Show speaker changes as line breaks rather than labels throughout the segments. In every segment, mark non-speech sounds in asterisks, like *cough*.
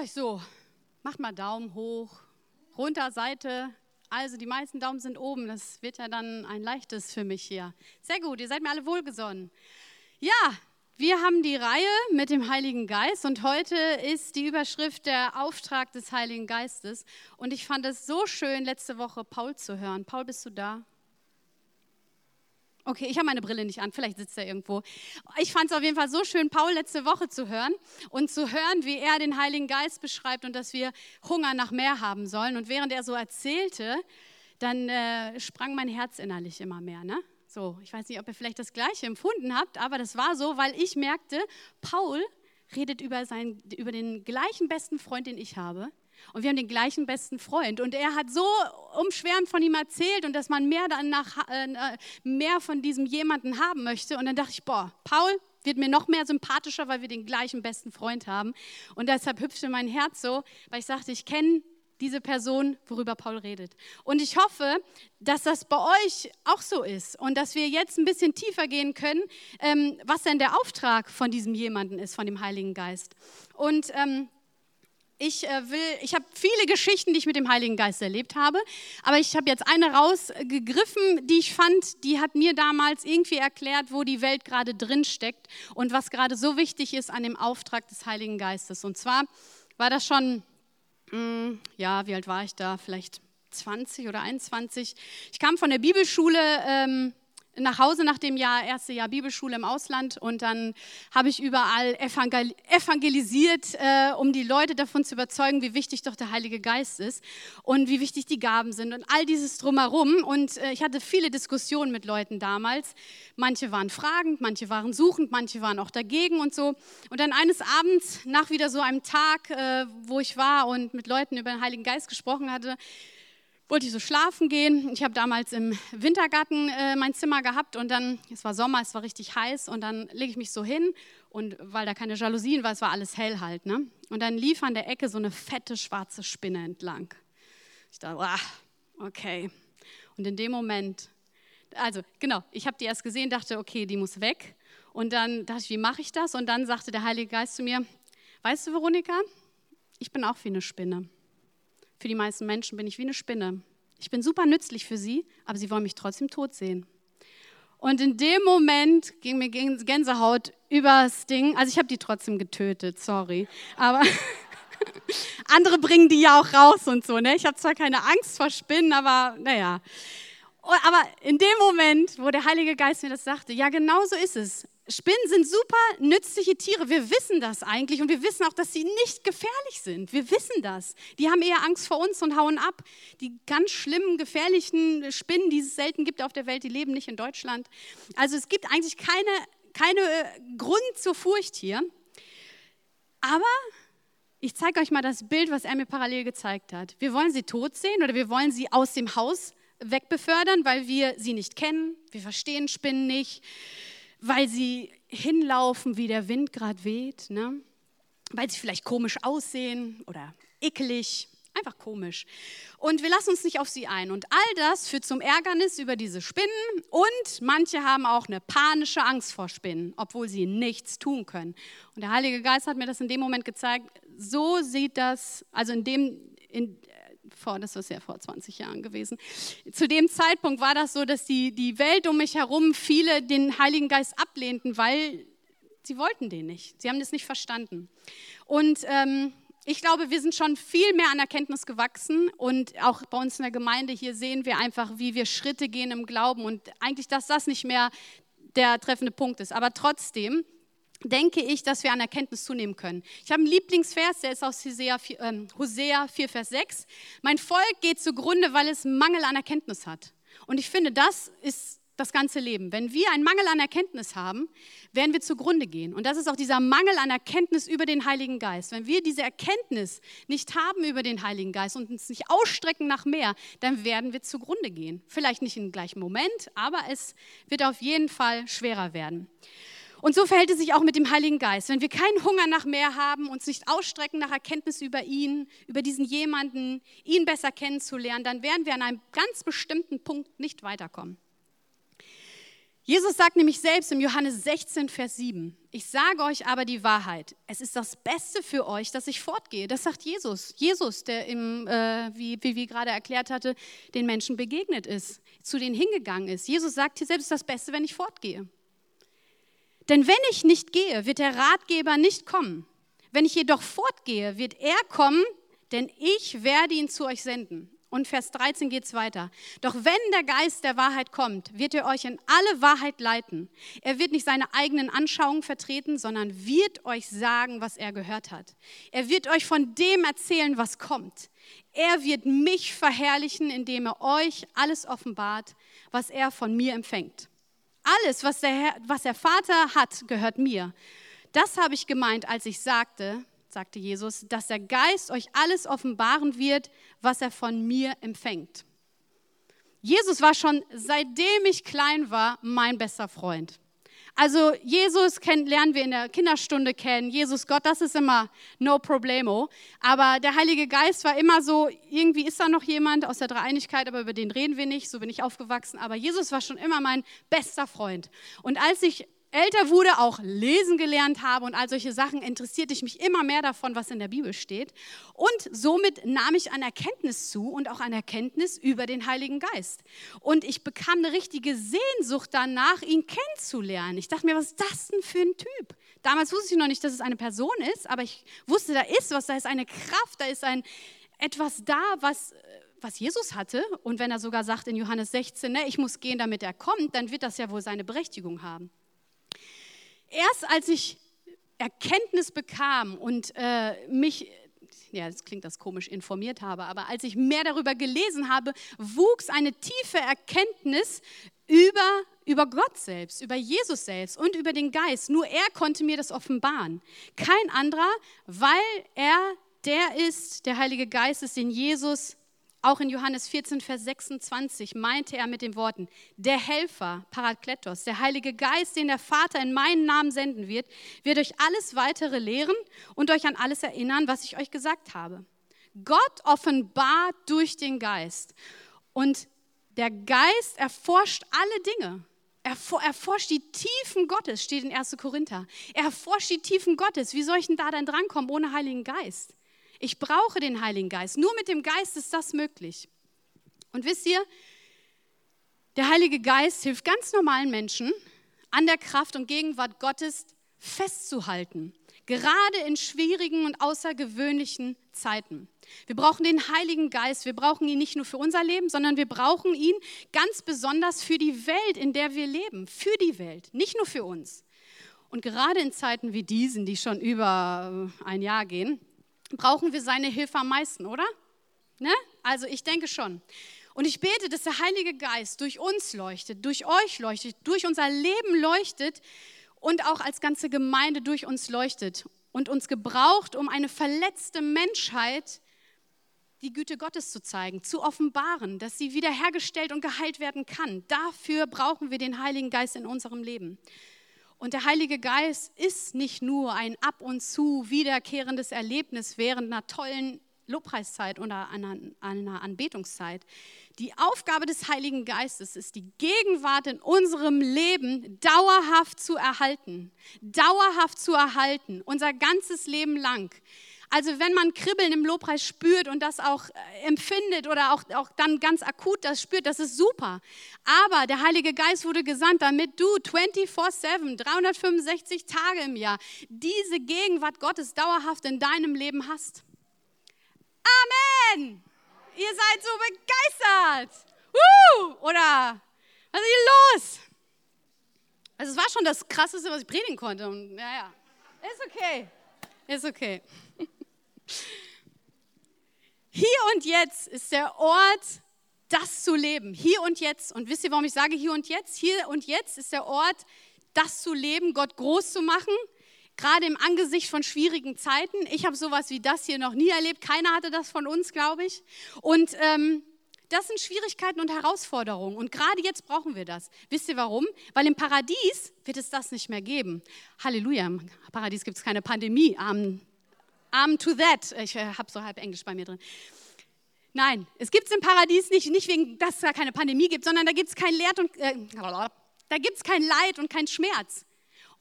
Euch so? Macht mal Daumen hoch, runter, Seite. Also die meisten Daumen sind oben. Das wird ja dann ein leichtes für mich hier. Sehr gut, ihr seid mir alle wohlgesonnen. Ja, wir haben die Reihe mit dem Heiligen Geist und heute ist die Überschrift der Auftrag des Heiligen Geistes. Und ich fand es so schön, letzte Woche Paul zu hören. Paul, bist du da? Okay, ich habe meine Brille nicht an, vielleicht sitzt er irgendwo. Ich fand es auf jeden Fall so schön, Paul letzte Woche zu hören und zu hören, wie er den Heiligen Geist beschreibt und dass wir Hunger nach mehr haben sollen. Und während er so erzählte, dann äh, sprang mein Herz innerlich immer mehr. Ne? So, ich weiß nicht, ob ihr vielleicht das Gleiche empfunden habt, aber das war so, weil ich merkte, Paul redet über, seinen, über den gleichen besten Freund, den ich habe. Und wir haben den gleichen besten Freund. Und er hat so umschwärmend von ihm erzählt und dass man mehr, danach, äh, mehr von diesem jemanden haben möchte. Und dann dachte ich, boah, Paul wird mir noch mehr sympathischer, weil wir den gleichen besten Freund haben. Und deshalb hüpfte mein Herz so, weil ich sagte, ich kenne diese Person, worüber Paul redet. Und ich hoffe, dass das bei euch auch so ist und dass wir jetzt ein bisschen tiefer gehen können, ähm, was denn der Auftrag von diesem jemanden ist, von dem Heiligen Geist. Und ähm, ich äh, will, ich habe viele Geschichten, die ich mit dem Heiligen Geist erlebt habe, aber ich habe jetzt eine rausgegriffen, die ich fand, die hat mir damals irgendwie erklärt, wo die Welt gerade drin steckt und was gerade so wichtig ist an dem Auftrag des Heiligen Geistes. Und zwar war das schon, mh, hm, ja, wie alt war ich da? Vielleicht 20 oder 21. Ich kam von der Bibelschule. Ähm, nach Hause nach dem Jahr, erste Jahr Bibelschule im Ausland und dann habe ich überall evangelisiert, äh, um die Leute davon zu überzeugen, wie wichtig doch der Heilige Geist ist und wie wichtig die Gaben sind und all dieses drumherum. Und äh, ich hatte viele Diskussionen mit Leuten damals. Manche waren fragend, manche waren suchend, manche waren auch dagegen und so. Und dann eines Abends, nach wieder so einem Tag, äh, wo ich war und mit Leuten über den Heiligen Geist gesprochen hatte, wollte ich so schlafen gehen. Ich habe damals im Wintergarten äh, mein Zimmer gehabt und dann, es war Sommer, es war richtig heiß und dann lege ich mich so hin und weil da keine Jalousien war, es war alles hell halt. Ne? Und dann lief an der Ecke so eine fette schwarze Spinne entlang. Ich dachte, ah, okay. Und in dem Moment, also genau, ich habe die erst gesehen, dachte, okay, die muss weg. Und dann dachte ich, wie mache ich das? Und dann sagte der Heilige Geist zu mir, weißt du, Veronika, ich bin auch wie eine Spinne. Für die meisten Menschen bin ich wie eine Spinne. Ich bin super nützlich für sie, aber sie wollen mich trotzdem tot sehen. Und in dem Moment ging mir Gänsehaut übers Ding. Also ich habe die trotzdem getötet, sorry. Aber *laughs* andere bringen die ja auch raus und so. Ne? Ich habe zwar keine Angst vor Spinnen, aber naja. Aber in dem Moment, wo der Heilige Geist mir das sagte, ja, genau so ist es. Spinnen sind super nützliche Tiere. Wir wissen das eigentlich und wir wissen auch, dass sie nicht gefährlich sind. Wir wissen das. Die haben eher Angst vor uns und hauen ab. Die ganz schlimmen, gefährlichen Spinnen, die es selten gibt auf der Welt, die leben nicht in Deutschland. Also es gibt eigentlich keine, keine äh, Grund zur Furcht hier. Aber ich zeige euch mal das Bild, was er mir parallel gezeigt hat. Wir wollen sie tot sehen oder wir wollen sie aus dem Haus wegbefördern, weil wir sie nicht kennen. Wir verstehen Spinnen nicht weil sie hinlaufen, wie der Wind gerade weht, ne? weil sie vielleicht komisch aussehen oder ekelig, einfach komisch. Und wir lassen uns nicht auf sie ein. Und all das führt zum Ärgernis über diese Spinnen und manche haben auch eine panische Angst vor Spinnen, obwohl sie nichts tun können. Und der Heilige Geist hat mir das in dem Moment gezeigt, so sieht das, also in dem, in, vor, das ist ja vor 20 Jahren gewesen. Zu dem Zeitpunkt war das so, dass die, die Welt um mich herum viele den Heiligen Geist ablehnten, weil sie wollten den nicht. Sie haben das nicht verstanden. Und ähm, ich glaube, wir sind schon viel mehr an Erkenntnis gewachsen und auch bei uns in der Gemeinde hier sehen wir einfach, wie wir Schritte gehen im Glauben und eigentlich, dass das nicht mehr der treffende Punkt ist. Aber trotzdem, denke ich, dass wir an Erkenntnis zunehmen können. Ich habe einen Lieblingsvers, der ist aus Hosea 4, äh, Hosea 4, Vers 6. Mein Volk geht zugrunde, weil es Mangel an Erkenntnis hat. Und ich finde, das ist das ganze Leben. Wenn wir einen Mangel an Erkenntnis haben, werden wir zugrunde gehen. Und das ist auch dieser Mangel an Erkenntnis über den Heiligen Geist. Wenn wir diese Erkenntnis nicht haben über den Heiligen Geist und uns nicht ausstrecken nach mehr, dann werden wir zugrunde gehen. Vielleicht nicht im gleichen Moment, aber es wird auf jeden Fall schwerer werden. Und so verhält es sich auch mit dem Heiligen Geist. Wenn wir keinen Hunger nach mehr haben, uns nicht ausstrecken nach Erkenntnis über ihn, über diesen jemanden, ihn besser kennenzulernen, dann werden wir an einem ganz bestimmten Punkt nicht weiterkommen. Jesus sagt nämlich selbst im Johannes 16, Vers 7, ich sage euch aber die Wahrheit, es ist das Beste für euch, dass ich fortgehe. Das sagt Jesus. Jesus, der, im, äh, wie, wie wir gerade erklärt hatte, den Menschen begegnet ist, zu denen hingegangen ist. Jesus sagt hier selbst, das Beste, wenn ich fortgehe. Denn wenn ich nicht gehe, wird der Ratgeber nicht kommen. Wenn ich jedoch fortgehe, wird er kommen, denn ich werde ihn zu euch senden. Und Vers 13 geht es weiter. Doch wenn der Geist der Wahrheit kommt, wird er euch in alle Wahrheit leiten. Er wird nicht seine eigenen Anschauungen vertreten, sondern wird euch sagen, was er gehört hat. Er wird euch von dem erzählen, was kommt. Er wird mich verherrlichen, indem er euch alles offenbart, was er von mir empfängt. Alles, was der, Herr, was der Vater hat, gehört mir. Das habe ich gemeint, als ich sagte, sagte Jesus, dass der Geist euch alles offenbaren wird, was er von mir empfängt. Jesus war schon seitdem ich klein war mein bester Freund. Also Jesus kennt, lernen wir in der Kinderstunde kennen. Jesus Gott, das ist immer no problemo. Aber der Heilige Geist war immer so, irgendwie ist da noch jemand aus der Dreieinigkeit, aber über den reden wir nicht. So bin ich aufgewachsen. Aber Jesus war schon immer mein bester Freund. Und als ich älter wurde, auch lesen gelernt habe und all solche Sachen, interessierte ich mich immer mehr davon, was in der Bibel steht. Und somit nahm ich an Erkenntnis zu und auch an Erkenntnis über den Heiligen Geist. Und ich bekam eine richtige Sehnsucht danach, ihn kennenzulernen. Ich dachte mir, was ist das denn für ein Typ? Damals wusste ich noch nicht, dass es eine Person ist, aber ich wusste, da ist was, da ist eine Kraft, da ist ein etwas da, was was Jesus hatte, und wenn er sogar sagt in Johannes 16, ne, ich muss gehen, damit er kommt, dann wird das ja wohl seine Berechtigung haben. Erst als ich Erkenntnis bekam und äh, mich, ja, das klingt das komisch, informiert habe, aber als ich mehr darüber gelesen habe, wuchs eine tiefe Erkenntnis über, über Gott selbst, über Jesus selbst und über den Geist. Nur er konnte mir das offenbaren. Kein anderer, weil er der ist, der Heilige Geist ist, den Jesus auch in Johannes 14, Vers 26 meinte er mit den Worten, der Helfer, Parakletos, der Heilige Geist, den der Vater in meinen Namen senden wird, wird euch alles weitere lehren und euch an alles erinnern, was ich euch gesagt habe. Gott offenbart durch den Geist. Und der Geist erforscht alle Dinge. Er erforscht die Tiefen Gottes, steht in 1. Korinther. Er erforscht die Tiefen Gottes. Wie soll ich denn da denn drankommen ohne Heiligen Geist? Ich brauche den Heiligen Geist. Nur mit dem Geist ist das möglich. Und wisst ihr, der Heilige Geist hilft ganz normalen Menschen, an der Kraft und Gegenwart Gottes festzuhalten, gerade in schwierigen und außergewöhnlichen Zeiten. Wir brauchen den Heiligen Geist. Wir brauchen ihn nicht nur für unser Leben, sondern wir brauchen ihn ganz besonders für die Welt, in der wir leben. Für die Welt, nicht nur für uns. Und gerade in Zeiten wie diesen, die schon über ein Jahr gehen, brauchen wir seine Hilfe am meisten, oder? Ne? Also ich denke schon. Und ich bete, dass der Heilige Geist durch uns leuchtet, durch euch leuchtet, durch unser Leben leuchtet und auch als ganze Gemeinde durch uns leuchtet und uns gebraucht, um eine verletzte Menschheit die Güte Gottes zu zeigen, zu offenbaren, dass sie wiederhergestellt und geheilt werden kann. Dafür brauchen wir den Heiligen Geist in unserem Leben. Und der Heilige Geist ist nicht nur ein ab und zu wiederkehrendes Erlebnis während einer tollen Lobpreiszeit oder einer, einer Anbetungszeit. Die Aufgabe des Heiligen Geistes ist, die Gegenwart in unserem Leben dauerhaft zu erhalten. Dauerhaft zu erhalten, unser ganzes Leben lang. Also wenn man Kribbeln im Lobpreis spürt und das auch äh, empfindet oder auch, auch dann ganz akut das spürt, das ist super. Aber der Heilige Geist wurde gesandt, damit du 24/7, 365 Tage im Jahr diese Gegenwart Gottes dauerhaft in deinem Leben hast. Amen! Ihr seid so begeistert. Uh, oder was ist hier los? Also es war schon das Krasseste, was ich predigen konnte. Und, ja, ja, ist okay. Ist okay. Hier und jetzt ist der Ort das zu leben, hier und jetzt. Und wisst ihr, warum ich sage hier und jetzt? Hier und jetzt ist der Ort, das zu leben, Gott groß zu machen, gerade im Angesicht von schwierigen Zeiten. Ich habe sowas wie das hier noch nie erlebt. Keiner hatte das von uns, glaube ich. Und ähm, das sind Schwierigkeiten und Herausforderungen. Und gerade jetzt brauchen wir das. Wisst ihr warum? Weil im Paradies wird es das nicht mehr geben. Halleluja, im Paradies gibt es keine Pandemie. Amen. Amen to that. Ich äh, habe so halb Englisch bei mir drin. Nein, es gibt es im Paradies nicht, nicht wegen, dass es da keine Pandemie gibt, sondern da gibt es kein Leid und, äh, kein Leid und kein Schmerz.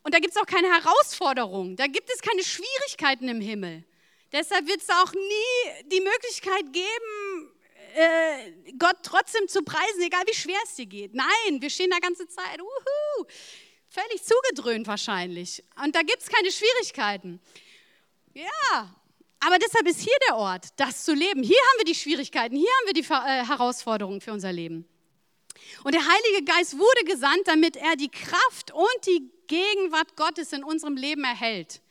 Und da gibt es auch keine Herausforderung. Da gibt es keine Schwierigkeiten im Himmel. Deshalb wird es auch nie die Möglichkeit geben, äh, Gott trotzdem zu preisen, egal wie schwer es dir geht. Nein, wir stehen da ganze Zeit, uhu, völlig zugedröhnt wahrscheinlich. Und da gibt es keine Schwierigkeiten. Ja, aber deshalb ist hier der Ort, das zu leben. Hier haben wir die Schwierigkeiten, hier haben wir die äh, Herausforderungen für unser Leben. Und der Heilige Geist wurde gesandt, damit er die Kraft und die Gegenwart Gottes in unserem Leben erhält.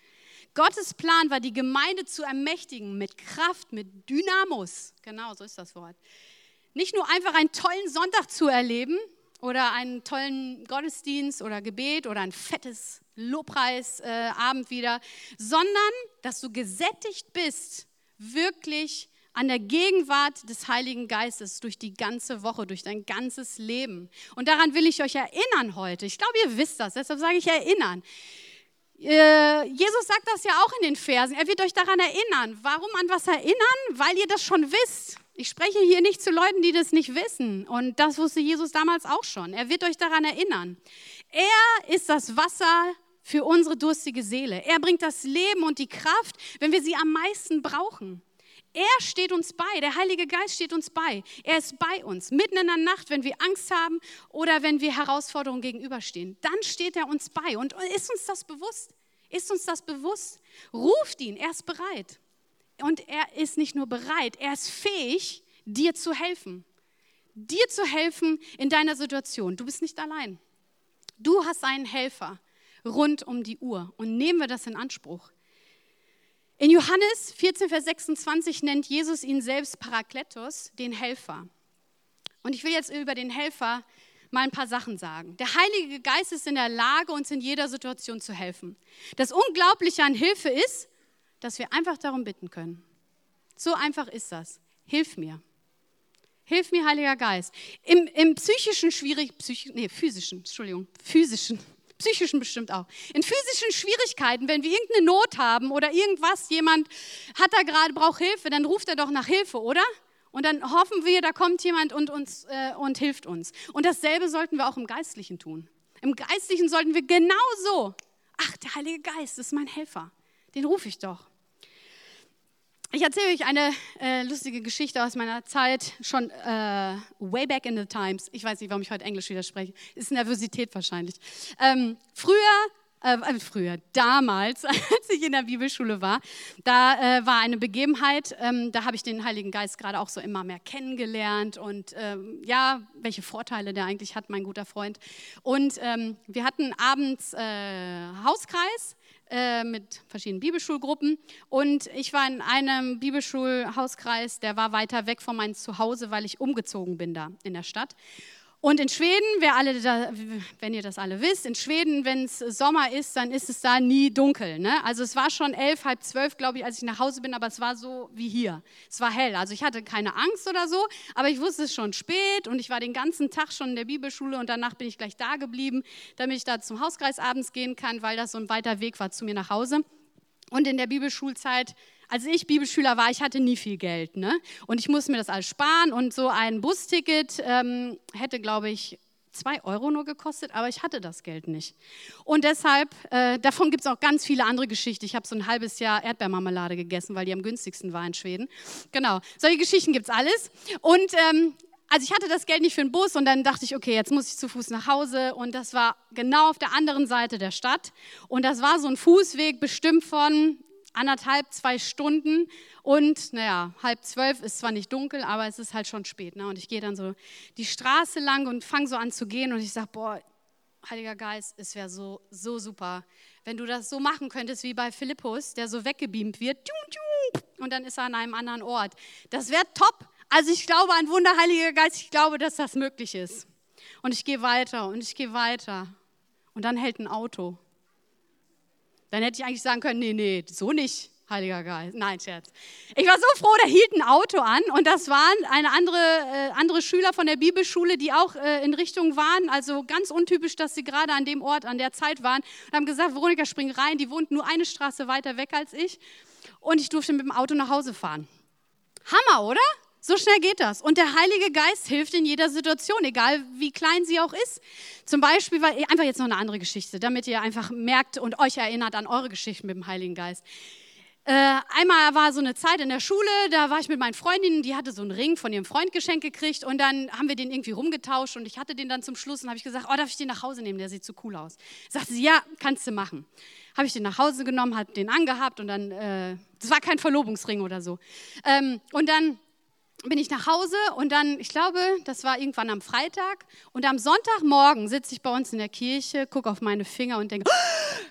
Gottes Plan war, die Gemeinde zu ermächtigen mit Kraft, mit Dynamos. Genau, so ist das Wort. Nicht nur einfach einen tollen Sonntag zu erleben oder einen tollen Gottesdienst oder Gebet oder ein fettes Lobpreisabend äh, wieder, sondern dass du gesättigt bist, wirklich an der Gegenwart des Heiligen Geistes durch die ganze Woche, durch dein ganzes Leben. Und daran will ich euch erinnern heute. Ich glaube, ihr wisst das, deshalb sage ich erinnern. Äh, Jesus sagt das ja auch in den Versen. Er wird euch daran erinnern. Warum an was erinnern? Weil ihr das schon wisst. Ich spreche hier nicht zu Leuten, die das nicht wissen. Und das wusste Jesus damals auch schon. Er wird euch daran erinnern. Er ist das Wasser für unsere durstige Seele. Er bringt das Leben und die Kraft, wenn wir sie am meisten brauchen. Er steht uns bei, der Heilige Geist steht uns bei. Er ist bei uns, mitten in der Nacht, wenn wir Angst haben oder wenn wir Herausforderungen gegenüberstehen. Dann steht er uns bei. Und ist uns das bewusst? Ist uns das bewusst? Ruft ihn, er ist bereit. Und er ist nicht nur bereit, er ist fähig, dir zu helfen. Dir zu helfen in deiner Situation. Du bist nicht allein. Du hast einen Helfer rund um die Uhr. Und nehmen wir das in Anspruch. In Johannes 14, Vers 26 nennt Jesus ihn selbst Parakletos, den Helfer. Und ich will jetzt über den Helfer mal ein paar Sachen sagen. Der Heilige Geist ist in der Lage, uns in jeder Situation zu helfen. Das Unglaubliche an Hilfe ist, dass wir einfach darum bitten können. So einfach ist das. Hilf mir. Hilf mir, Heiliger Geist. Im, im psychischen schwierig, psych, nee, physischen, Entschuldigung, physischen, *laughs* psychischen bestimmt auch. In physischen Schwierigkeiten, wenn wir irgendeine Not haben oder irgendwas, jemand hat da gerade, braucht Hilfe, dann ruft er doch nach Hilfe, oder? Und dann hoffen wir, da kommt jemand und, uns, äh, und hilft uns. Und dasselbe sollten wir auch im Geistlichen tun. Im Geistlichen sollten wir genauso, ach, der Heilige Geist ist mein Helfer, den rufe ich doch. Ich erzähle euch eine äh, lustige Geschichte aus meiner Zeit, schon äh, way back in the times. Ich weiß nicht, warum ich heute Englisch widerspreche. Ist Nervosität wahrscheinlich. Ähm, früher äh, äh, früher, damals, *laughs* als ich in der Bibelschule war, da äh, war eine Begebenheit, ähm, da habe ich den Heiligen Geist gerade auch so immer mehr kennengelernt und ähm, ja, welche Vorteile der eigentlich hat, mein guter Freund. Und ähm, wir hatten abends äh, Hauskreis äh, mit verschiedenen Bibelschulgruppen. Und ich war in einem Bibelschulhauskreis, der war weiter weg von meinem Zuhause, weil ich umgezogen bin da in der Stadt. Und in Schweden, da, wenn ihr das alle wisst, in Schweden, wenn es Sommer ist, dann ist es da nie dunkel. Ne? Also es war schon elf, halb zwölf, glaube ich, als ich nach Hause bin, aber es war so wie hier. Es war hell. Also ich hatte keine Angst oder so, aber ich wusste es schon spät und ich war den ganzen Tag schon in der Bibelschule und danach bin ich gleich da geblieben, damit ich da zum Hauskreis abends gehen kann, weil das so ein weiter Weg war zu mir nach Hause. Und in der Bibelschulzeit als ich Bibelschüler war, ich hatte nie viel Geld. Ne? Und ich musste mir das alles sparen. Und so ein Busticket ähm, hätte, glaube ich, zwei Euro nur gekostet, aber ich hatte das Geld nicht. Und deshalb, äh, davon gibt es auch ganz viele andere Geschichten. Ich habe so ein halbes Jahr Erdbeermarmelade gegessen, weil die am günstigsten war in Schweden. Genau, solche Geschichten gibt es alles. Und ähm, also ich hatte das Geld nicht für den Bus und dann dachte ich, okay, jetzt muss ich zu Fuß nach Hause und das war genau auf der anderen Seite der Stadt und das war so ein Fußweg bestimmt von anderthalb, zwei Stunden und naja, halb zwölf ist zwar nicht dunkel, aber es ist halt schon spät. Ne? Und ich gehe dann so die Straße lang und fange so an zu gehen und ich sage, boah, Heiliger Geist, es wäre so, so super, wenn du das so machen könntest wie bei Philippus, der so weggebeamt wird und dann ist er an einem anderen Ort. Das wäre top, Also ich glaube an Wunder, Heiliger Geist, ich glaube, dass das möglich ist. Und ich gehe weiter und ich gehe weiter. Und dann hält ein Auto. Dann hätte ich eigentlich sagen können, nee, nee, so nicht. Heiliger Geist. Nein, Scherz. Ich war so froh, da hielt ein Auto an und das waren eine andere, äh, andere Schüler von der Bibelschule, die auch äh, in Richtung waren. Also ganz untypisch, dass sie gerade an dem Ort, an der Zeit waren und haben gesagt, Veronika, spring rein. Die wohnt nur eine Straße weiter weg als ich und ich durfte mit dem Auto nach Hause fahren. Hammer, oder? So schnell geht das. Und der Heilige Geist hilft in jeder Situation, egal wie klein sie auch ist. Zum Beispiel, weil, einfach jetzt noch eine andere Geschichte, damit ihr einfach merkt und euch erinnert an eure Geschichten mit dem Heiligen Geist. Äh, einmal war so eine Zeit in der Schule, da war ich mit meinen Freundinnen, die hatte so einen Ring von ihrem Freund geschenkt gekriegt und dann haben wir den irgendwie rumgetauscht und ich hatte den dann zum Schluss und habe ich gesagt, oh, darf ich den nach Hause nehmen, der sieht so cool aus. Sagte sie, ja, kannst du machen. Habe ich den nach Hause genommen, habe den angehabt und dann, äh, das war kein Verlobungsring oder so. Ähm, und dann bin ich nach Hause und dann, ich glaube, das war irgendwann am Freitag und am Sonntagmorgen sitze ich bei uns in der Kirche, gucke auf meine Finger und denke, oh,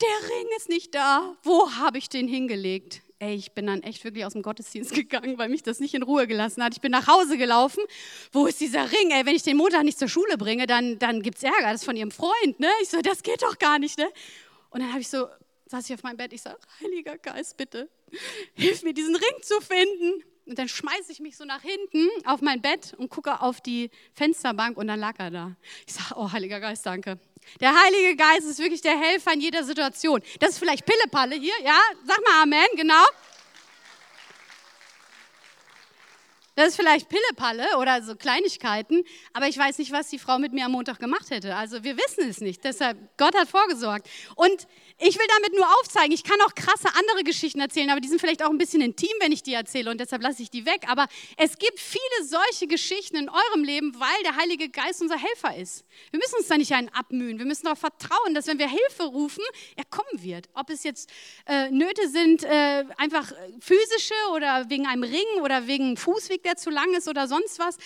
der Ring ist nicht da. Wo habe ich den hingelegt? Ey, ich bin dann echt wirklich aus dem Gottesdienst *laughs* gegangen, weil mich das nicht in Ruhe gelassen hat. Ich bin nach Hause gelaufen. Wo ist dieser Ring? Ey, wenn ich den Montag nicht zur Schule bringe, dann, dann gibt es Ärger. Das ist von ihrem Freund, ne? Ich so, das geht doch gar nicht, ne? Und dann habe ich so, saß ich auf meinem Bett, ich sage, Heiliger Geist, bitte, hilf mir, diesen Ring zu finden. Und dann schmeiße ich mich so nach hinten auf mein Bett und gucke auf die Fensterbank und dann lag er da. Ich sage, oh Heiliger Geist, danke. Der Heilige Geist ist wirklich der Helfer in jeder Situation. Das ist vielleicht Pillepalle hier, ja? Sag mal Amen, genau. Das ist vielleicht Pillepalle oder so Kleinigkeiten, aber ich weiß nicht, was die Frau mit mir am Montag gemacht hätte. Also wir wissen es nicht. Deshalb, Gott hat vorgesorgt. Und ich will damit nur aufzeigen, ich kann auch krasse andere Geschichten erzählen, aber die sind vielleicht auch ein bisschen intim, wenn ich die erzähle und deshalb lasse ich die weg. Aber es gibt viele solche Geschichten in eurem Leben, weil der Heilige Geist unser Helfer ist. Wir müssen uns da nicht einen abmühen. Wir müssen darauf vertrauen, dass wenn wir Hilfe rufen, er kommen wird. Ob es jetzt äh, Nöte sind, äh, einfach physische oder wegen einem Ring oder wegen Fußweg, der zu lang ist oder sonst was.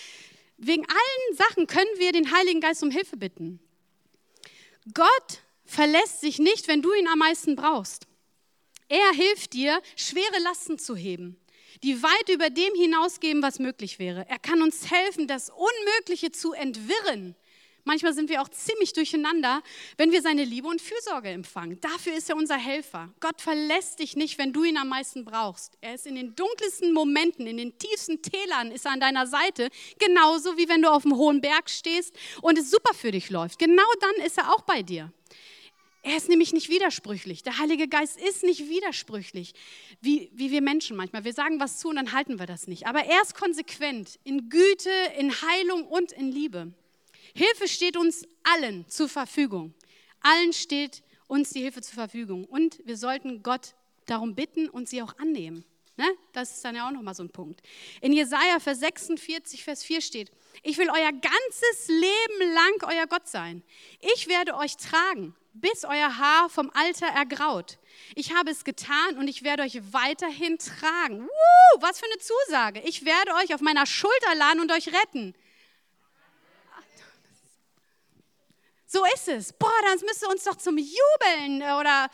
Wegen allen Sachen können wir den Heiligen Geist um Hilfe bitten. Gott verlässt sich nicht, wenn du ihn am meisten brauchst. Er hilft dir, schwere Lasten zu heben, die weit über dem hinausgehen, was möglich wäre. Er kann uns helfen, das Unmögliche zu entwirren. Manchmal sind wir auch ziemlich durcheinander, wenn wir seine Liebe und Fürsorge empfangen. Dafür ist er unser Helfer. Gott verlässt dich nicht, wenn du ihn am meisten brauchst. Er ist in den dunkelsten Momenten, in den tiefsten Tälern ist er an deiner Seite, genauso wie wenn du auf einem hohen Berg stehst und es super für dich läuft. Genau dann ist er auch bei dir. Er ist nämlich nicht widersprüchlich. Der Heilige Geist ist nicht widersprüchlich, wie, wie wir Menschen manchmal. Wir sagen was zu und dann halten wir das nicht. Aber er ist konsequent in Güte, in Heilung und in Liebe. Hilfe steht uns allen zur Verfügung. Allen steht uns die Hilfe zur Verfügung. Und wir sollten Gott darum bitten und sie auch annehmen. Ne? Das ist dann ja auch nochmal so ein Punkt. In Jesaja Vers 46, Vers 4 steht: Ich will euer ganzes Leben lang euer Gott sein. Ich werde euch tragen bis euer Haar vom Alter ergraut. Ich habe es getan und ich werde euch weiterhin tragen. Woo, was für eine Zusage. Ich werde euch auf meiner Schulter laden und euch retten. So ist es. Boah, das müsste uns doch zum Jubeln oder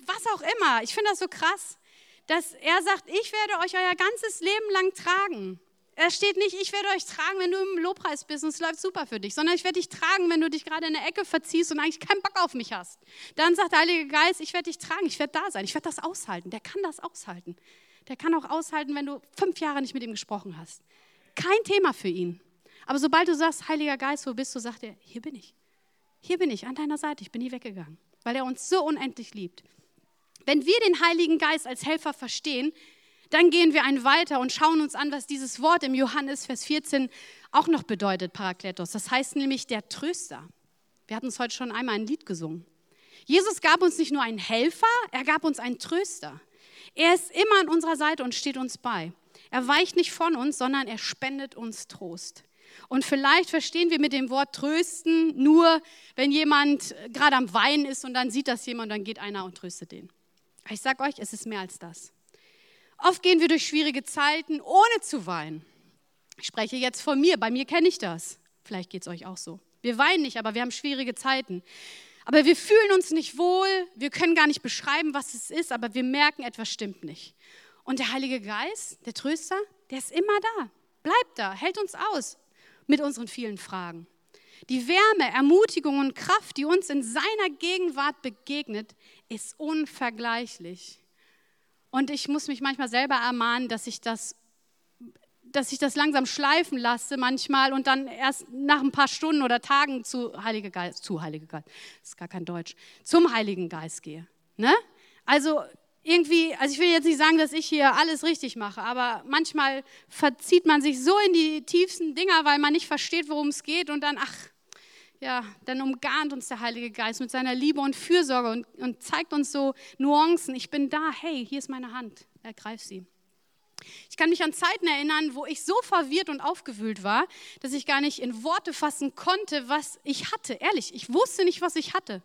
was auch immer. Ich finde das so krass, dass er sagt, ich werde euch euer ganzes Leben lang tragen. Er steht nicht, ich werde euch tragen, wenn du im Lobpreis bist und es läuft super für dich, sondern ich werde dich tragen, wenn du dich gerade in der Ecke verziehst und eigentlich keinen Bock auf mich hast. Dann sagt der Heilige Geist, ich werde dich tragen, ich werde da sein, ich werde das aushalten. Der kann das aushalten. Der kann auch aushalten, wenn du fünf Jahre nicht mit ihm gesprochen hast. Kein Thema für ihn. Aber sobald du sagst, Heiliger Geist, wo bist du, sagt er, hier bin ich. Hier bin ich, an deiner Seite, ich bin nie weggegangen, weil er uns so unendlich liebt. Wenn wir den Heiligen Geist als Helfer verstehen, dann gehen wir einen weiter und schauen uns an, was dieses Wort im Johannes Vers 14 auch noch bedeutet, Parakletos. Das heißt nämlich der Tröster. Wir hatten es heute schon einmal ein Lied gesungen. Jesus gab uns nicht nur einen Helfer, er gab uns einen Tröster. Er ist immer an unserer Seite und steht uns bei. Er weicht nicht von uns, sondern er spendet uns Trost. Und vielleicht verstehen wir mit dem Wort trösten nur, wenn jemand gerade am Weinen ist und dann sieht das jemand, dann geht einer und tröstet den. Ich sage euch, es ist mehr als das. Oft gehen wir durch schwierige Zeiten, ohne zu weinen. Ich spreche jetzt von mir, bei mir kenne ich das. Vielleicht geht es euch auch so. Wir weinen nicht, aber wir haben schwierige Zeiten. Aber wir fühlen uns nicht wohl, wir können gar nicht beschreiben, was es ist, aber wir merken, etwas stimmt nicht. Und der Heilige Geist, der Tröster, der ist immer da. bleibt da, hält uns aus mit unseren vielen Fragen. Die Wärme, Ermutigung und Kraft, die uns in seiner Gegenwart begegnet, ist unvergleichlich. Und ich muss mich manchmal selber ermahnen, dass ich das dass ich das langsam schleifen lasse manchmal und dann erst nach ein paar Stunden oder Tagen zu Heilige Geist, zu Heilige Geist, ist gar kein Deutsch, zum Heiligen Geist gehe. Ne? Also irgendwie, also ich will jetzt nicht sagen, dass ich hier alles richtig mache, aber manchmal verzieht man sich so in die tiefsten Dinger, weil man nicht versteht, worum es geht und dann, ach, ja, dann umgarnt uns der Heilige Geist mit seiner Liebe und Fürsorge und, und zeigt uns so Nuancen. Ich bin da, hey, hier ist meine Hand, ergreif sie. Ich kann mich an Zeiten erinnern, wo ich so verwirrt und aufgewühlt war, dass ich gar nicht in Worte fassen konnte, was ich hatte. Ehrlich, ich wusste nicht, was ich hatte.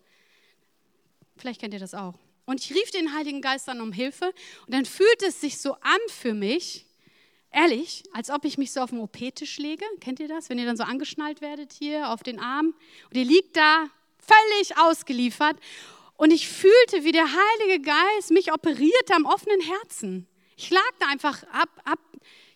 Vielleicht kennt ihr das auch. Und ich rief den Heiligen Geist an um Hilfe und dann fühlte es sich so an für mich, ehrlich, als ob ich mich so auf den OP-Tisch lege. Kennt ihr das? Wenn ihr dann so angeschnallt werdet hier auf den Arm und ihr liegt da völlig ausgeliefert und ich fühlte, wie der Heilige Geist mich operierte am offenen Herzen. Ich lag da einfach ab, ab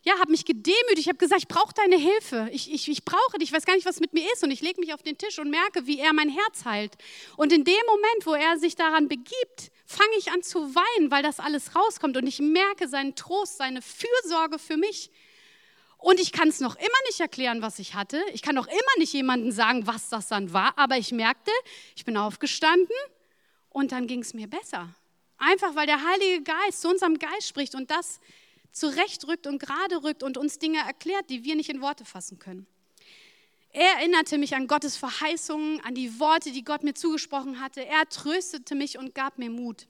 ja, habe mich gedemütigt. Ich habe gesagt, ich brauche deine Hilfe. Ich, ich, ich brauche dich. Ich weiß gar nicht, was mit mir ist. Und ich lege mich auf den Tisch und merke, wie er mein Herz heilt. Und in dem Moment, wo er sich daran begibt, fange ich an zu weinen, weil das alles rauskommt. Und ich merke seinen Trost, seine Fürsorge für mich. Und ich kann es noch immer nicht erklären, was ich hatte. Ich kann noch immer nicht jemandem sagen, was das dann war. Aber ich merkte, ich bin aufgestanden und dann ging es mir besser. Einfach weil der Heilige Geist zu unserem Geist spricht und das zurechtrückt und gerade rückt und uns Dinge erklärt, die wir nicht in Worte fassen können. Er erinnerte mich an Gottes Verheißungen, an die Worte, die Gott mir zugesprochen hatte. Er tröstete mich und gab mir Mut.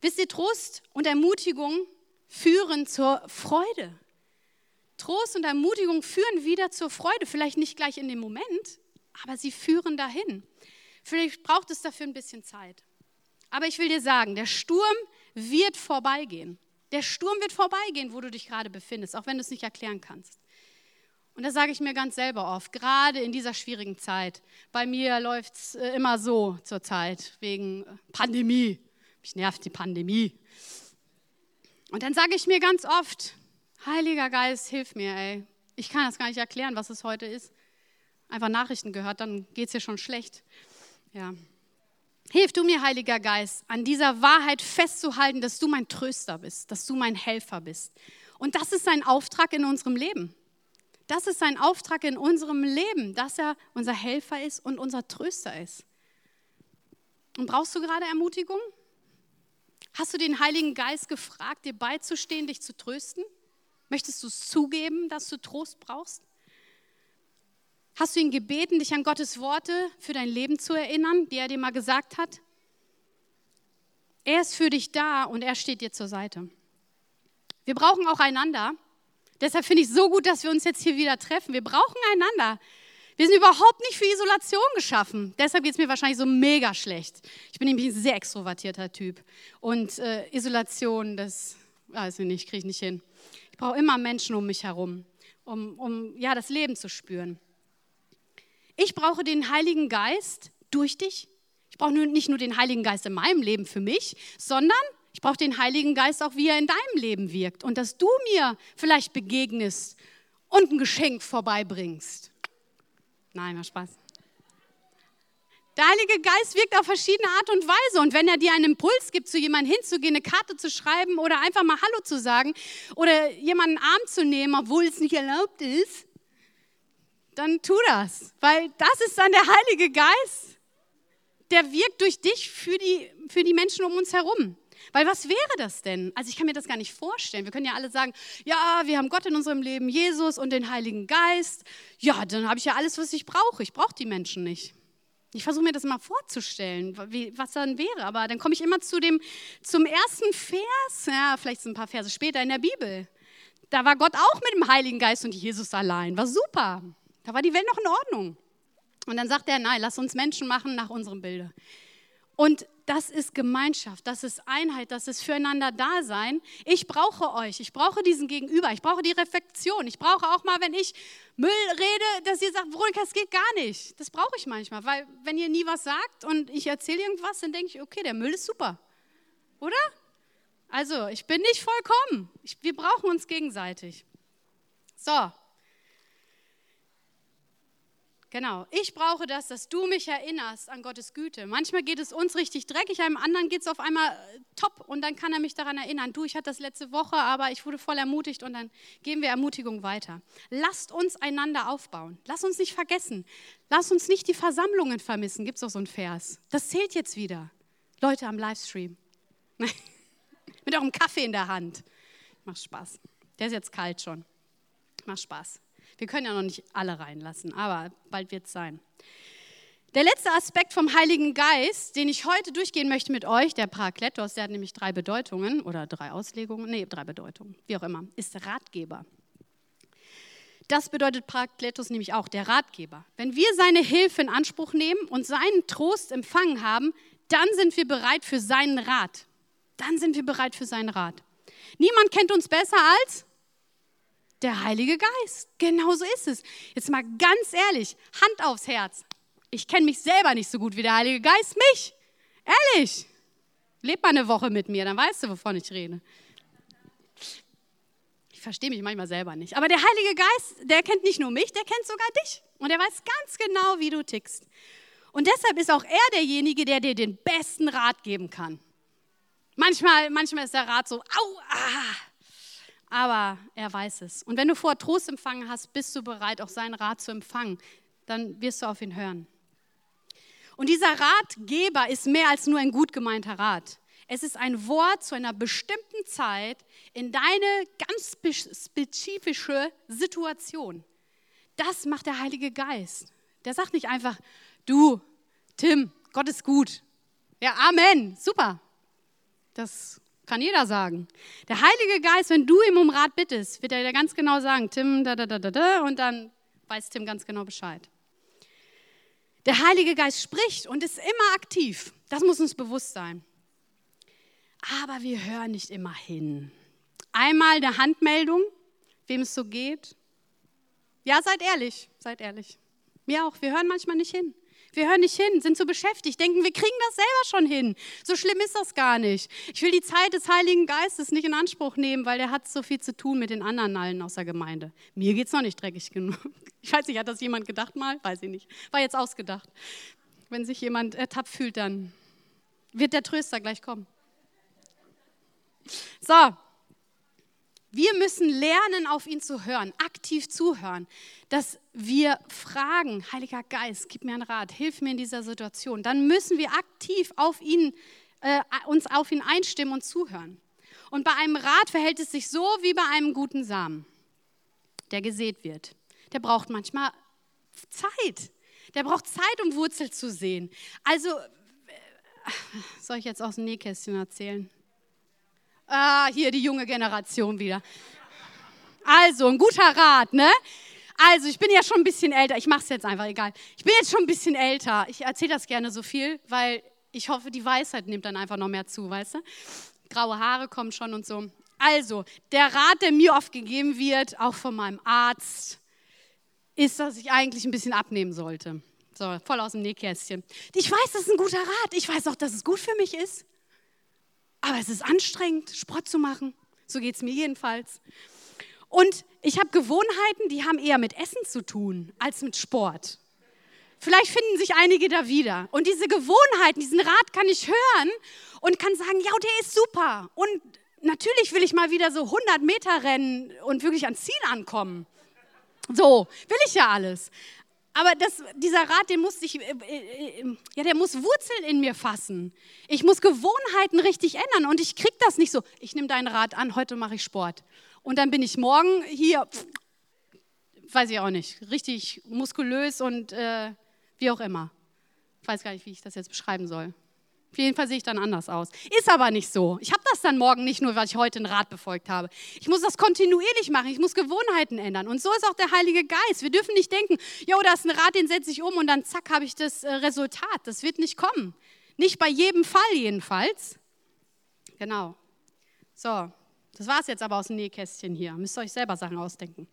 Wisst ihr, Trost und Ermutigung führen zur Freude. Trost und Ermutigung führen wieder zur Freude. Vielleicht nicht gleich in dem Moment, aber sie führen dahin. Vielleicht braucht es dafür ein bisschen Zeit. Aber ich will dir sagen, der Sturm wird vorbeigehen. Der Sturm wird vorbeigehen, wo du dich gerade befindest, auch wenn du es nicht erklären kannst. Und das sage ich mir ganz selber oft, gerade in dieser schwierigen Zeit. Bei mir läuft es äh, immer so zur Zeit, wegen Pandemie. Mich nervt die Pandemie. Und dann sage ich mir ganz oft, Heiliger Geist, hilf mir, ey. Ich kann das gar nicht erklären, was es heute ist. Einfach Nachrichten gehört, dann geht es dir schon schlecht. Ja. Hilf du mir, Heiliger Geist, an dieser Wahrheit festzuhalten, dass du mein Tröster bist, dass du mein Helfer bist. Und das ist sein Auftrag in unserem Leben. Das ist sein Auftrag in unserem Leben, dass er unser Helfer ist und unser Tröster ist. Und brauchst du gerade Ermutigung? Hast du den Heiligen Geist gefragt, dir beizustehen, dich zu trösten? Möchtest du es zugeben, dass du Trost brauchst? Hast du ihn gebeten, dich an Gottes Worte für dein Leben zu erinnern, die er dir mal gesagt hat? Er ist für dich da und er steht dir zur Seite. Wir brauchen auch einander. Deshalb finde ich es so gut, dass wir uns jetzt hier wieder treffen. Wir brauchen einander. Wir sind überhaupt nicht für Isolation geschaffen. Deshalb geht es mir wahrscheinlich so mega schlecht. Ich bin nämlich ein sehr extrovertierter Typ. Und äh, Isolation, das weiß ich nicht, kriege ich nicht hin. Ich brauche immer Menschen um mich herum, um, um ja, das Leben zu spüren. Ich brauche den Heiligen Geist durch dich. Ich brauche nicht nur den Heiligen Geist in meinem Leben für mich, sondern ich brauche den Heiligen Geist auch, wie er in deinem Leben wirkt. Und dass du mir vielleicht begegnest und ein Geschenk vorbeibringst. Nein, mal Spaß. Der Heilige Geist wirkt auf verschiedene Art und Weise. Und wenn er dir einen Impuls gibt, zu jemandem hinzugehen, eine Karte zu schreiben oder einfach mal Hallo zu sagen oder jemanden Arm zu nehmen, obwohl es nicht erlaubt ist, dann tu das, weil das ist dann der Heilige Geist, der wirkt durch dich für die, für die Menschen um uns herum. Weil was wäre das denn? Also ich kann mir das gar nicht vorstellen. Wir können ja alle sagen, ja, wir haben Gott in unserem Leben, Jesus und den Heiligen Geist. Ja, dann habe ich ja alles, was ich brauche. Ich brauche die Menschen nicht. Ich versuche mir das mal vorzustellen, wie, was dann wäre. Aber dann komme ich immer zu dem, zum ersten Vers, ja, vielleicht ein paar Verse später in der Bibel. Da war Gott auch mit dem Heiligen Geist und Jesus allein. War super. Da war die Welt noch in Ordnung. Und dann sagt er, nein, lass uns Menschen machen nach unserem Bilde. Und das ist Gemeinschaft, das ist Einheit, das ist füreinander Dasein. Ich brauche euch, ich brauche diesen Gegenüber, ich brauche die Reflexion. Ich brauche auch mal, wenn ich Müll rede, dass ihr sagt, Veronika, es geht gar nicht. Das brauche ich manchmal, weil wenn ihr nie was sagt und ich erzähle irgendwas, dann denke ich, okay, der Müll ist super. Oder? Also, ich bin nicht vollkommen. Ich, wir brauchen uns gegenseitig. So, Genau. Ich brauche das, dass du mich erinnerst an Gottes Güte. Manchmal geht es uns richtig dreckig, einem anderen geht es auf einmal äh, top und dann kann er mich daran erinnern. Du, ich hatte das letzte Woche, aber ich wurde voll ermutigt und dann geben wir Ermutigung weiter. Lasst uns einander aufbauen. Lass uns nicht vergessen. Lass uns nicht die Versammlungen vermissen. Gibt es auch so einen Vers. Das zählt jetzt wieder. Leute am Livestream. *laughs* Mit eurem Kaffee in der Hand. Macht Spaß. Der ist jetzt kalt schon. Macht Spaß. Wir können ja noch nicht alle reinlassen, aber bald wird es sein. Der letzte Aspekt vom Heiligen Geist, den ich heute durchgehen möchte mit euch, der Parakletos, der hat nämlich drei Bedeutungen oder drei Auslegungen, nee, drei Bedeutungen, wie auch immer, ist Ratgeber. Das bedeutet Parakletos nämlich auch, der Ratgeber. Wenn wir seine Hilfe in Anspruch nehmen und seinen Trost empfangen haben, dann sind wir bereit für seinen Rat. Dann sind wir bereit für seinen Rat. Niemand kennt uns besser als der Heilige Geist. Genau so ist es. Jetzt mal ganz ehrlich, Hand aufs Herz. Ich kenne mich selber nicht so gut wie der Heilige Geist mich. Ehrlich. Leb mal eine Woche mit mir, dann weißt du, wovon ich rede. Ich verstehe mich manchmal selber nicht. Aber der Heilige Geist, der kennt nicht nur mich, der kennt sogar dich. Und er weiß ganz genau, wie du tickst. Und deshalb ist auch er derjenige, der dir den besten Rat geben kann. Manchmal, manchmal ist der Rat so, au, ah, aber er weiß es. Und wenn du vorher Trost empfangen hast, bist du bereit, auch seinen Rat zu empfangen. Dann wirst du auf ihn hören. Und dieser Ratgeber ist mehr als nur ein gut gemeinter Rat. Es ist ein Wort zu einer bestimmten Zeit in deine ganz spezifische Situation. Das macht der Heilige Geist. Der sagt nicht einfach, du, Tim, Gott ist gut. Ja, Amen, super. Das kann jeder sagen. Der Heilige Geist, wenn du ihm um Rat bittest, wird er dir ganz genau sagen, Tim, da, da, da, da, da, und dann weiß Tim ganz genau Bescheid. Der Heilige Geist spricht und ist immer aktiv. Das muss uns bewusst sein. Aber wir hören nicht immer hin. Einmal eine Handmeldung, wem es so geht. Ja, seid ehrlich, seid ehrlich. Mir auch, wir hören manchmal nicht hin. Wir hören nicht hin, sind so beschäftigt, denken, wir kriegen das selber schon hin. So schlimm ist das gar nicht. Ich will die Zeit des Heiligen Geistes nicht in Anspruch nehmen, weil der hat so viel zu tun mit den anderen allen aus der Gemeinde. Mir geht es noch nicht dreckig genug. *laughs* Ich weiß nicht, hat das jemand gedacht mal? Weiß ich nicht. War jetzt ausgedacht. Wenn sich jemand ertappt fühlt, dann wird der Tröster gleich kommen. So, wir müssen lernen, auf ihn zu hören, aktiv zuhören, dass wir fragen, Heiliger Geist, gib mir einen Rat, hilf mir in dieser Situation. Dann müssen wir aktiv auf ihn, äh, uns auf ihn einstimmen und zuhören. Und bei einem Rat verhält es sich so wie bei einem guten Samen, der gesät wird. Der braucht manchmal Zeit. Der braucht Zeit, um Wurzel zu sehen. Also, äh, soll ich jetzt aus dem Nähkästchen erzählen? Ah, hier die junge Generation wieder. Also, ein guter Rat, ne? Also, ich bin ja schon ein bisschen älter. Ich mache es jetzt einfach, egal. Ich bin jetzt schon ein bisschen älter. Ich erzähle das gerne so viel, weil ich hoffe, die Weisheit nimmt dann einfach noch mehr zu, weißt du? Graue Haare kommen schon und so. Also, der Rat, der mir oft gegeben wird, auch von meinem Arzt, ist, dass ich eigentlich ein bisschen abnehmen sollte. So, voll aus dem Nähkästchen. Ich weiß, das ist ein guter Rat. Ich weiß auch, dass es gut für mich ist. Aber es ist anstrengend, Sport zu machen. So geht es mir jedenfalls. Und ich habe Gewohnheiten, die haben eher mit Essen zu tun als mit Sport. Vielleicht finden sich einige da wieder. Und diese Gewohnheiten, diesen Rat kann ich hören und kann sagen, ja, der ist super. Und natürlich will ich mal wieder so 100 Meter rennen und wirklich ans Ziel ankommen. So, will ich ja alles. Aber das, dieser Rat, den muss ich, äh, äh, äh, ja, der muss Wurzeln in mir fassen. Ich muss Gewohnheiten richtig ändern und ich kriege das nicht so. Ich nehme deinen Rat an, heute mache ich Sport. Und dann bin ich morgen hier, weiß ich auch nicht, richtig muskulös und äh, wie auch immer. Ich weiß gar nicht, wie ich das jetzt beschreiben soll. Auf jeden Fall sehe ich dann anders aus. Ist aber nicht so. Ich habe das dann morgen nicht nur, weil ich heute einen Rat befolgt habe. Ich muss das kontinuierlich machen. Ich muss Gewohnheiten ändern. Und so ist auch der Heilige Geist. Wir dürfen nicht denken, jo, da ist ein Rat, den setze ich um und dann zack, habe ich das äh, Resultat. Das wird nicht kommen. Nicht bei jedem Fall jedenfalls. Genau. So, das war es jetzt aber aus dem Nähkästchen hier. Müsst ihr euch selber Sachen ausdenken.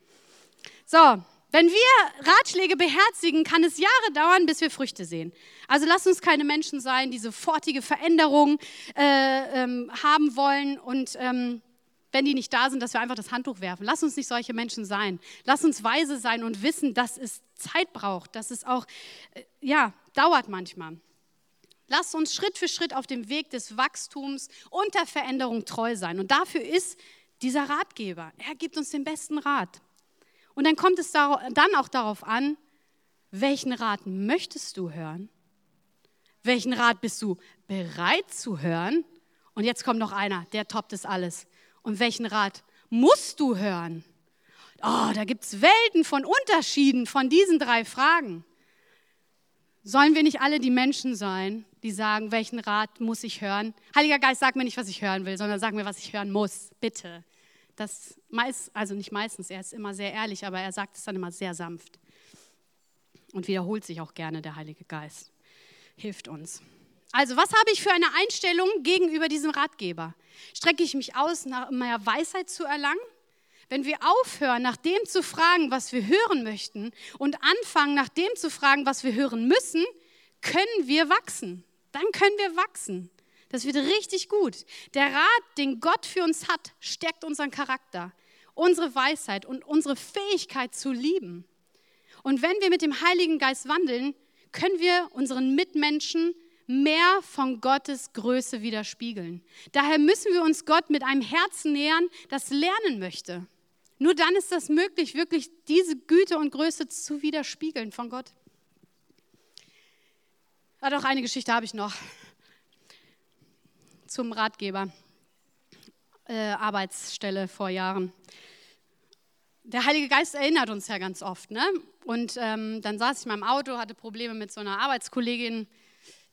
So, wenn wir Ratschläge beherzigen, kann es Jahre dauern, bis wir Früchte sehen. Also lasst uns keine Menschen sein, die sofortige Veränderungen äh, ähm, haben wollen und ähm, wenn die nicht da sind, dass wir einfach das Handtuch werfen. Lass uns nicht solche Menschen sein. Lass uns weise sein und wissen, dass es Zeit braucht, dass es auch, äh, ja, dauert manchmal. Lass uns Schritt für Schritt auf dem Weg des Wachstums und der Veränderung treu sein. Und dafür ist dieser Ratgeber. Er gibt uns den besten Rat. Und dann kommt es dann auch darauf an, welchen Rat möchtest du hören? Welchen Rat bist du bereit zu hören? Und jetzt kommt noch einer, der toppt es alles. Und welchen Rat musst du hören? Oh, da gibt es Welten von Unterschieden von diesen drei Fragen. Sollen wir nicht alle die Menschen sein, die sagen, welchen Rat muss ich hören? Heiliger Geist, sag mir nicht, was ich hören will, sondern sag mir, was ich hören muss, bitte. Das meist, also nicht meistens, er ist immer sehr ehrlich, aber er sagt es dann immer sehr sanft. Und wiederholt sich auch gerne der Heilige Geist. Hilft uns. Also, was habe ich für eine Einstellung gegenüber diesem Ratgeber? Strecke ich mich aus, nach mehr Weisheit zu erlangen? Wenn wir aufhören, nach dem zu fragen, was wir hören möchten, und anfangen, nach dem zu fragen, was wir hören müssen, können wir wachsen. Dann können wir wachsen. Das wird richtig gut. Der Rat, den Gott für uns hat, stärkt unseren Charakter, unsere Weisheit und unsere Fähigkeit zu lieben. Und wenn wir mit dem Heiligen Geist wandeln, können wir unseren Mitmenschen mehr von Gottes Größe widerspiegeln. Daher müssen wir uns Gott mit einem Herzen nähern, das lernen möchte. Nur dann ist das möglich, wirklich diese Güte und Größe zu widerspiegeln von Gott. Ja, doch eine Geschichte habe ich noch zum Ratgeber äh, Arbeitsstelle vor Jahren. Der Heilige Geist erinnert uns ja ganz oft. Ne? Und ähm, dann saß ich in meinem Auto, hatte Probleme mit so einer Arbeitskollegin,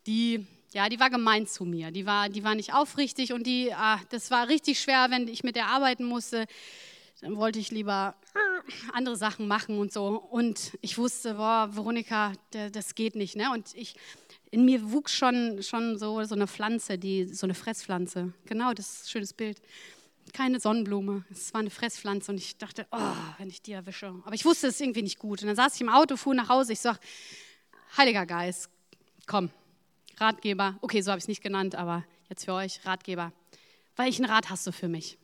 die, ja, die war gemein zu mir. Die war, die war nicht aufrichtig und die, ah, das war richtig schwer, wenn ich mit der arbeiten musste. Dann wollte ich lieber andere Sachen machen und so. Und ich wusste, boah, Veronika, das geht nicht. Ne? Und ich, in mir wuchs schon, schon so, so eine Pflanze, die, so eine Fresspflanze. Genau, das ist ein schönes Bild. Keine Sonnenblume, es war eine Fresspflanze und ich dachte, oh, wenn ich die erwische. Aber ich wusste, es irgendwie nicht gut. Und dann saß ich im Auto, fuhr nach Hause, ich sag, Heiliger Geist, komm, Ratgeber, okay, so habe ich es nicht genannt, aber jetzt für euch, Ratgeber. Welchen Rat hast du für mich?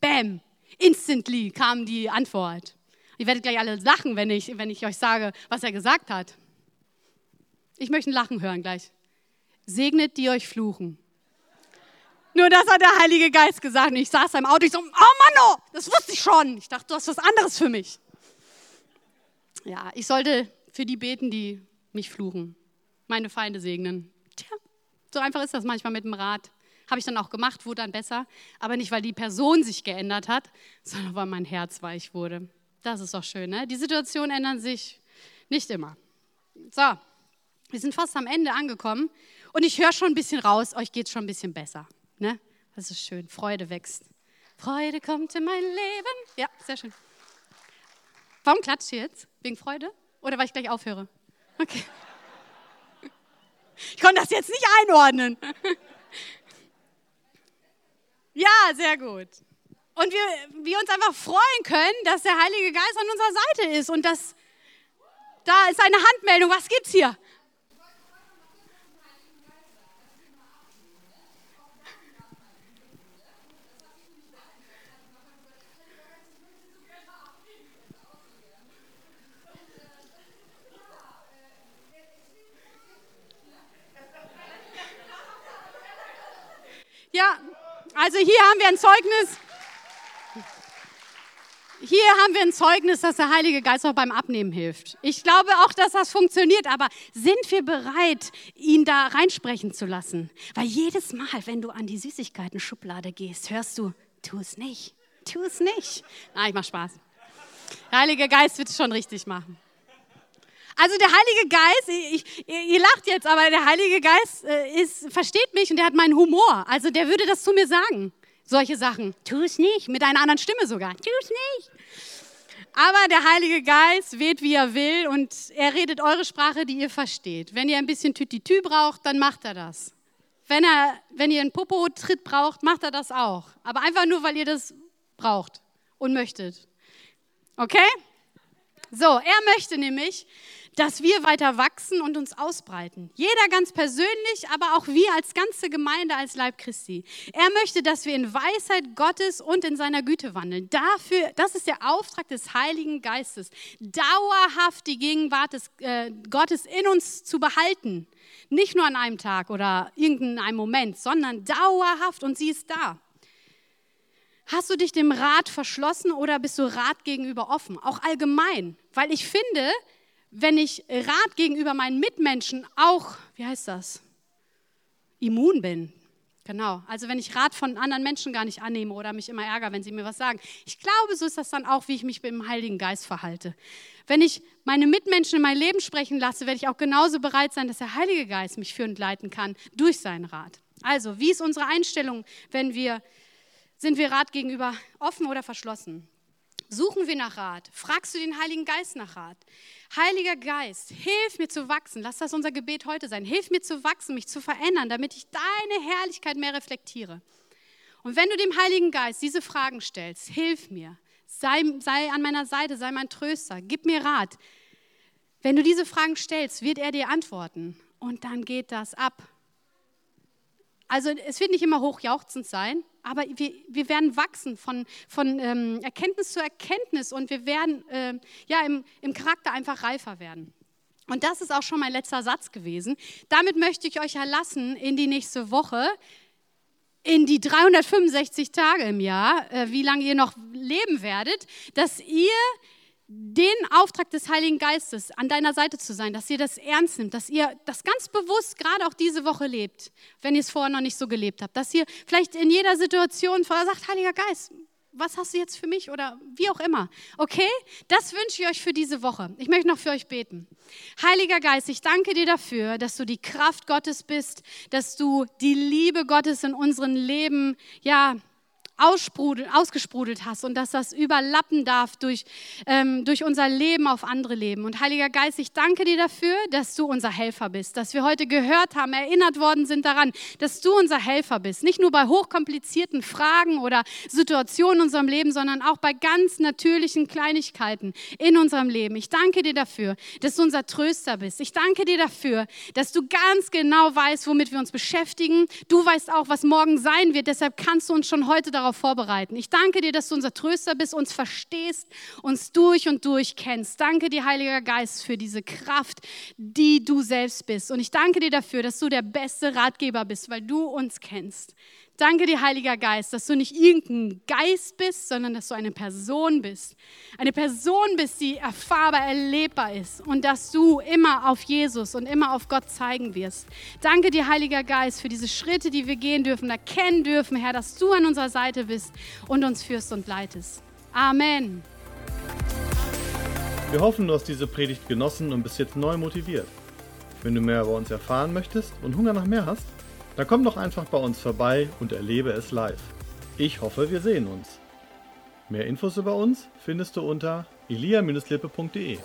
Bäm, instantly kam die Antwort. Ihr werdet gleich alle lachen, wenn ich, wenn ich euch sage, was er gesagt hat. Ich möchte ein Lachen hören gleich. Segnet, die euch fluchen. Nur das hat der Heilige Geist gesagt. Und ich saß im Auto, ich so, oh Mann, oh, das wusste ich schon. Ich dachte, du hast was anderes für mich. Ja, ich sollte für die beten, die mich fluchen meine Feinde segnen. Tja, so einfach ist das manchmal mit dem Rat. Habe ich dann auch gemacht, wurde dann besser. Aber nicht, weil die Person sich geändert hat, sondern weil mein Herz weich wurde. Das ist doch schön, ne? Die Situationen ändern sich nicht immer. So, wir sind fast am Ende angekommen und ich höre schon ein bisschen raus, euch geht es schon ein bisschen besser. Ne? Das ist schön, Freude wächst. Freude kommt in mein Leben. Ja, sehr schön. Warum klatscht ihr jetzt? Wegen Freude? Oder weil ich gleich aufhöre? Okay. Ich konnte das jetzt nicht einordnen. Ja, sehr gut. Und wir, wir uns einfach freuen können, dass der Heilige Geist an unserer Seite ist und dass da ist eine Handmeldung. Was gibt's hier? Ja, also hier haben wir ein Zeugnis. Hier haben wir ein Zeugnis, dass der Heilige Geist auch beim Abnehmen hilft. Ich glaube auch, dass das funktioniert, aber sind wir bereit, ihn da reinsprechen zu lassen? Weil jedes Mal, wenn du an die Süßigkeiten-Schublade gehst, hörst du, tu es nicht, tu es nicht. Nein, ich mach Spaß. Der Heilige Geist wird es schon richtig machen. Also der Heilige Geist, ich, ihr lacht jetzt, aber der Heilige Geist äh, ist, versteht mich und der hat meinen Humor. Also der würde das zu mir sagen. Solche Sachen. Tu es nicht. Mit einer anderen Stimme sogar. Tu es nicht. Aber der Heilige Geist weht, wie er will und er redet eure Sprache, die ihr versteht. Wenn ihr ein bisschen Tütitü braucht, dann macht er das. Wenn, er, wenn ihr einen Popo-Tritt braucht, macht er das auch. Aber einfach nur, weil ihr das braucht und möchtet. Okay? So, er möchte nämlich, dass wir weiter wachsen und uns ausbreiten. Jeder ganz persönlich, aber auch wir als ganze Gemeinde, als Leib Christi. Er möchte, dass wir in Weisheit Gottes und in seiner Güte wandeln. Dafür, das ist der Auftrag des Heiligen Geistes, dauerhaft die Gegenwart des, äh, Gottes in uns zu behalten. Nicht nur an einem Tag oder irgendeinem Moment, sondern dauerhaft und sie ist da. Hast du dich dem Rat verschlossen oder bist du Rat gegenüber offen? Auch allgemein, weil ich finde, wenn ich Rat gegenüber meinen Mitmenschen auch, wie heißt das, immun bin. Genau, also wenn ich Rat von anderen Menschen gar nicht annehme oder mich immer ärgere, wenn sie mir was sagen. Ich glaube, so ist das dann auch, wie ich mich dem Heiligen Geist verhalte. Wenn ich meine Mitmenschen in mein Leben sprechen lasse, werde ich auch genauso bereit sein, dass der Heilige Geist mich führen und leiten kann durch seinen Rat. Also, wie ist unsere Einstellung, wenn wir sind wir Rat gegenüber offen oder verschlossen? Suchen wir nach Rat? Fragst du den Heiligen Geist nach Rat? Heiliger Geist, hilf mir zu wachsen. Lass das unser Gebet heute sein. Hilf mir zu wachsen, mich zu verändern, damit ich deine Herrlichkeit mehr reflektiere. Und wenn du dem Heiligen Geist diese Fragen stellst, hilf mir, sei, sei an meiner Seite, sei mein Tröster, gib mir Rat. Wenn du diese Fragen stellst, wird er dir antworten. Und dann geht das ab. Also es wird nicht immer hochjauchzend sein, aber wir, wir werden wachsen von, von ähm, Erkenntnis zu Erkenntnis und wir werden äh, ja, im, im Charakter einfach reifer werden. Und das ist auch schon mein letzter Satz gewesen. Damit möchte ich euch erlassen in die nächste Woche, in die 365 Tage im Jahr, äh, wie lange ihr noch leben werdet, dass ihr den Auftrag des Heiligen Geistes an deiner Seite zu sein, dass ihr das ernst nimmt, dass ihr das ganz bewusst gerade auch diese Woche lebt, wenn ihr es vorher noch nicht so gelebt habt, dass ihr vielleicht in jeder Situation vorher sagt, Heiliger Geist, was hast du jetzt für mich oder wie auch immer. Okay? Das wünsche ich euch für diese Woche. Ich möchte noch für euch beten. Heiliger Geist, ich danke dir dafür, dass du die Kraft Gottes bist, dass du die Liebe Gottes in unserem Leben, ja, ausgesprudelt hast und dass das überlappen darf durch, ähm, durch unser Leben auf andere Leben. Und Heiliger Geist, ich danke dir dafür, dass du unser Helfer bist, dass wir heute gehört haben, erinnert worden sind daran, dass du unser Helfer bist. Nicht nur bei hochkomplizierten Fragen oder Situationen in unserem Leben, sondern auch bei ganz natürlichen Kleinigkeiten in unserem Leben. Ich danke dir dafür, dass du unser Tröster bist. Ich danke dir dafür, dass du ganz genau weißt, womit wir uns beschäftigen. Du weißt auch, was morgen sein wird. Deshalb kannst du uns schon heute darauf darauf vorbereiten. Ich danke dir, dass du unser Tröster bist, uns verstehst, uns durch und durch kennst. Danke dir, Heiliger Geist, für diese Kraft, die du selbst bist. Und ich danke dir dafür, dass du der beste Ratgeber bist, weil du uns kennst. Danke dir, Heiliger Geist, dass du nicht irgendein Geist bist, sondern dass du eine Person bist. Eine Person bist, die erfahrbar, erlebbar ist und dass du immer auf Jesus und immer auf Gott zeigen wirst. Danke dir, Heiliger Geist, für diese Schritte, die wir gehen dürfen, erkennen dürfen, Herr, dass du an unserer Seite bist und uns führst und leitest. Amen.
Wir hoffen, du hast diese Predigt genossen und bist jetzt neu motiviert. Wenn du mehr über uns erfahren möchtest und Hunger nach mehr hast, dann komm doch einfach bei uns vorbei und erlebe es live. Ich hoffe, wir sehen uns. Mehr Infos über uns findest du unter elia-lippe.de.